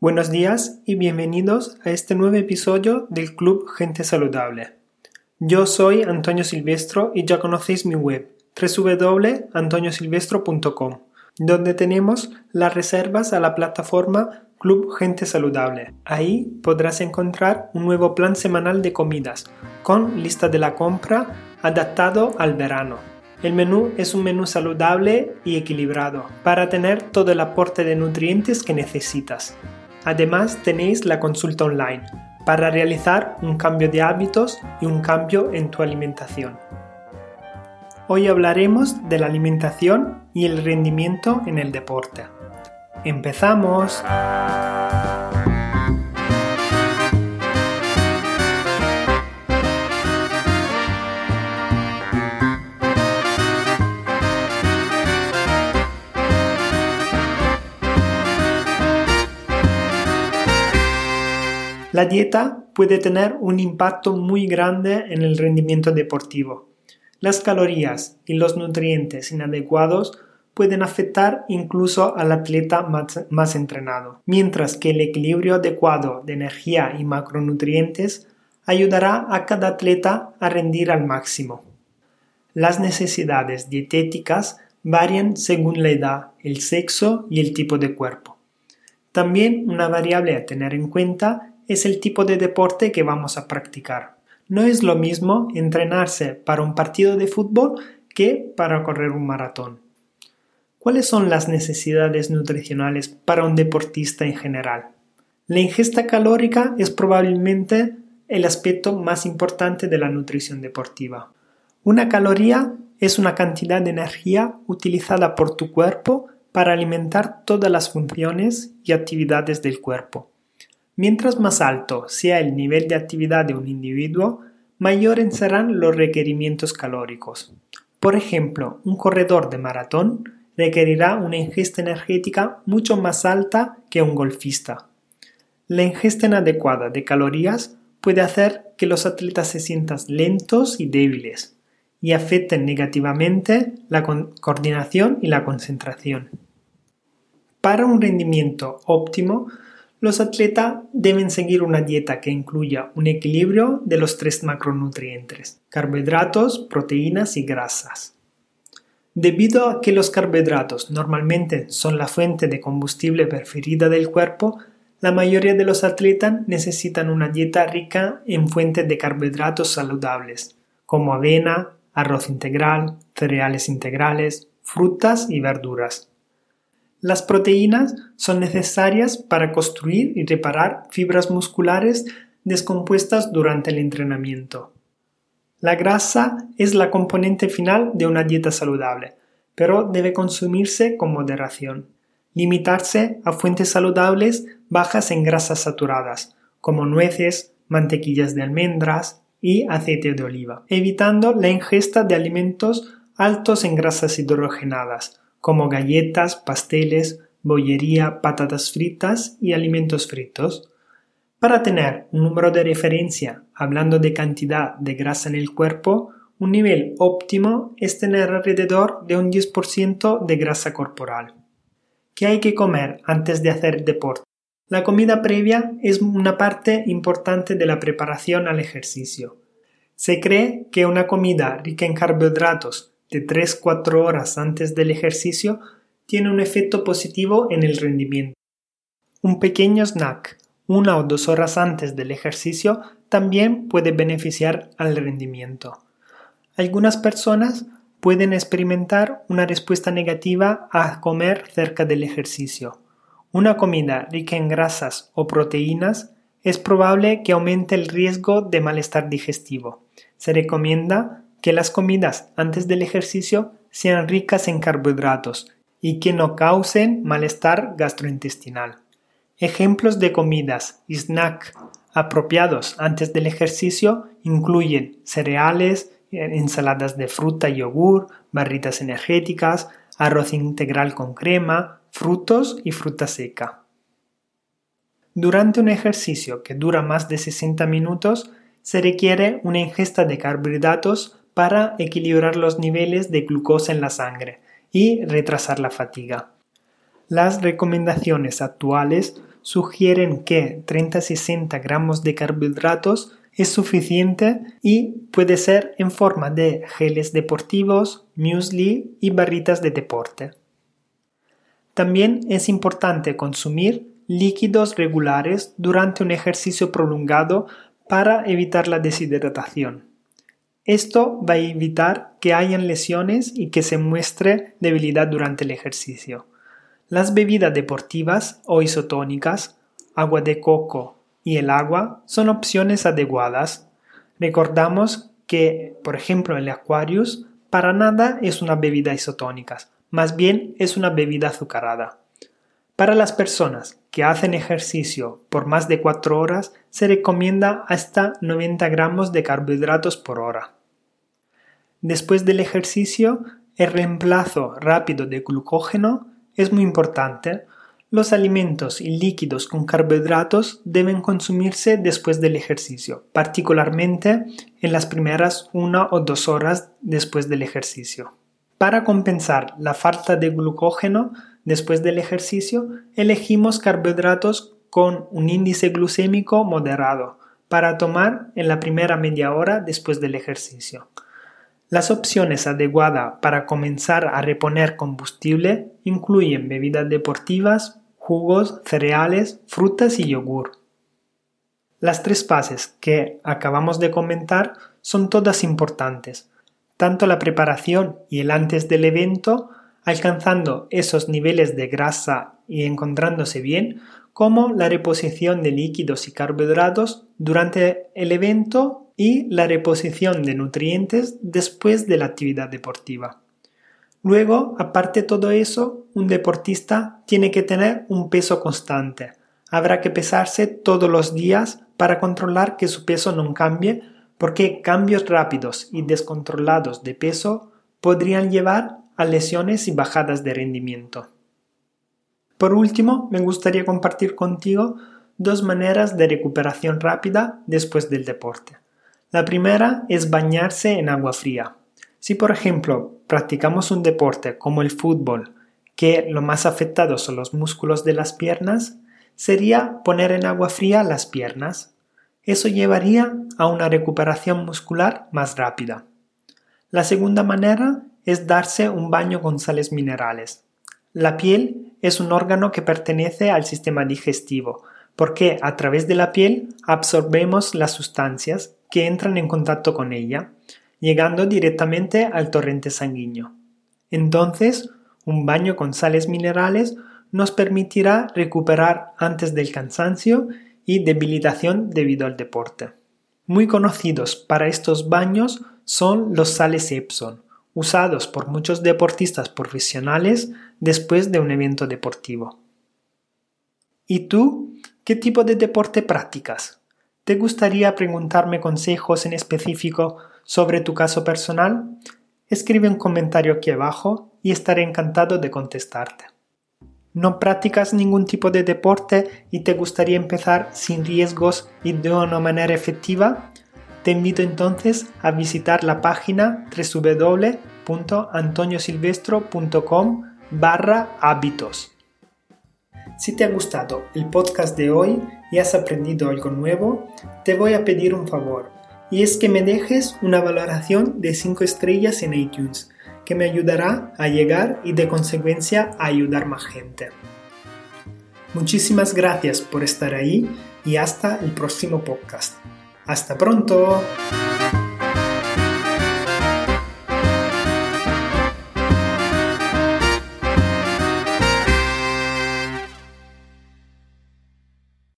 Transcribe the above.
Buenos días y bienvenidos a este nuevo episodio del Club Gente Saludable. Yo soy Antonio Silvestro y ya conocéis mi web www.antoniosilvestro.com, donde tenemos las reservas a la plataforma Club Gente Saludable. Ahí podrás encontrar un nuevo plan semanal de comidas con lista de la compra adaptado al verano. El menú es un menú saludable y equilibrado para tener todo el aporte de nutrientes que necesitas. Además tenéis la consulta online para realizar un cambio de hábitos y un cambio en tu alimentación. Hoy hablaremos de la alimentación y el rendimiento en el deporte. ¡Empezamos! La dieta puede tener un impacto muy grande en el rendimiento deportivo. Las calorías y los nutrientes inadecuados pueden afectar incluso al atleta más, entrenado, mientras que el equilibrio adecuado de energía y macronutrientes ayudará a cada atleta a rendir al máximo. Las necesidades dietéticas varían según la edad, el sexo y el tipo de cuerpo. También una variable a tener en cuenta es el tipo de deporte que vamos a practicar. No es lo mismo entrenarse para un partido de fútbol que para correr un maratón. ¿Cuáles son las necesidades nutricionales para un deportista en general? La ingesta calórica es probablemente el aspecto más importante de la nutrición deportiva. Una caloría es una cantidad de energía utilizada por tu cuerpo para alimentar todas las funciones y actividades del cuerpo. Mientras más alto sea el nivel de actividad de un individuo, mayores serán los requerimientos calóricos. Por ejemplo, un corredor de maratón requerirá una ingesta energética mucho más alta que un golfista. La ingesta inadecuada de calorías puede hacer que los atletas se sientan lentos y débiles y afecten negativamente la coordinación y la concentración. Para un rendimiento óptimo, los atletas deben seguir una dieta que incluya un equilibrio de los tres macronutrientes, carbohidratos, proteínas y grasas. Debido a que los carbohidratos normalmente son la fuente de combustible preferida del cuerpo, la mayoría de los atletas necesitan una dieta rica en fuentes de carbohidratos saludables, como avena, arroz integral, cereales integrales, frutas y verduras. Las proteínas son necesarias para construir y reparar fibras musculares descompuestas durante el entrenamiento. La grasa es la componente final de una dieta saludable, pero debe consumirse con moderación. Limitarse a fuentes saludables bajas en grasas saturadas, como nueces, mantequillas de almendras y aceite de oliva, evitando la ingesta de alimentos altos en grasas hidrogenadas, como galletas, pasteles, bollería, patatas fritas y alimentos fritos. Para tener un número de referencia hablando de cantidad de grasa en el cuerpo, un nivel óptimo es tener alrededor de un 10% de grasa corporal. ¿Qué hay que comer antes de hacer deporte? La comida previa es una parte importante de la preparación al ejercicio. Se cree que una comida rica en carbohidratos de 3-4 horas antes del ejercicio tiene un efecto positivo en el rendimiento. Un pequeño snack una o dos horas antes del ejercicio también puede beneficiar al rendimiento. Algunas personas pueden experimentar una respuesta negativa a comer cerca del ejercicio. Una comida rica en grasas o proteínas es probable que aumente el riesgo de malestar digestivo. Se recomienda que las comidas antes del ejercicio sean ricas en carbohidratos y que no causen malestar gastrointestinal. Ejemplos de comidas y snack apropiados antes del ejercicio incluyen cereales, ensaladas de fruta y yogur, barritas energéticas, arroz integral con crema, frutos y fruta seca. Durante un ejercicio que dura más de 60 minutos, se requiere una ingesta de carbohidratos para equilibrar los niveles de glucosa en la sangre y retrasar la fatiga. Las recomendaciones actuales sugieren que 30-60 gramos de carbohidratos es suficiente y puede ser en forma de geles deportivos, muesli y barritas de deporte. También es importante consumir líquidos regulares durante un ejercicio prolongado para evitar la deshidratación. Esto va a evitar que hayan lesiones y que se muestre debilidad durante el ejercicio. Las bebidas deportivas o isotónicas, agua de coco y el agua son opciones adecuadas. Recordamos que, por ejemplo, el Aquarius para nada es una bebida isotónica, más bien es una bebida azucarada. Para las personas que hacen ejercicio por más de 4 horas se recomienda hasta 90 gramos de carbohidratos por hora. Después del ejercicio, el reemplazo rápido de glucógeno es muy importante los alimentos y líquidos con carbohidratos deben consumirse después del ejercicio, particularmente en las primeras una o dos horas después del ejercicio. Para compensar la falta de glucógeno después del ejercicio, elegimos carbohidratos con un índice glucémico moderado para tomar en la primera media hora después del ejercicio. Las opciones adecuadas para comenzar a reponer combustible incluyen bebidas deportivas, jugos, cereales, frutas y yogur. Las tres fases que acabamos de comentar son todas importantes, tanto la preparación y el antes del evento, alcanzando esos niveles de grasa y encontrándose bien, como la reposición de líquidos y carbohidratos durante el evento y la reposición de nutrientes después de la actividad deportiva. Luego, aparte de todo eso, un deportista tiene que tener un peso constante. Habrá que pesarse todos los días para controlar que su peso no cambie, porque cambios rápidos y descontrolados de peso podrían llevar a lesiones y bajadas de rendimiento. Por último, me gustaría compartir contigo dos maneras de recuperación rápida después del deporte. La primera es bañarse en agua fría. Si por ejemplo practicamos un deporte como el fútbol, que lo más afectado son los músculos de las piernas, sería poner en agua fría las piernas. Eso llevaría a una recuperación muscular más rápida. La segunda manera es darse un baño con sales minerales. La piel es un órgano que pertenece al sistema digestivo, porque a través de la piel absorbemos las sustancias que entran en contacto con ella, llegando directamente al torrente sanguíneo. Entonces, un baño con sales minerales nos permitirá recuperar antes del cansancio y debilitación debido al deporte. Muy conocidos para estos baños son los sales Epson, usados por muchos deportistas profesionales después de un evento deportivo. ¿Y tú? ¿Qué tipo de deporte practicas? ¿Te gustaría preguntarme consejos en específico sobre tu caso personal? Escribe un comentario aquí abajo y estaré encantado de contestarte. ¿No practicas ningún tipo de deporte y te gustaría empezar sin riesgos y de una manera efectiva? Te invito entonces a visitar la página www.antoniosilvestro.com barra hábitos si te ha gustado el podcast de hoy y has aprendido algo nuevo, te voy a pedir un favor, y es que me dejes una valoración de 5 estrellas en iTunes, que me ayudará a llegar y de consecuencia a ayudar más gente. Muchísimas gracias por estar ahí y hasta el próximo podcast. Hasta pronto.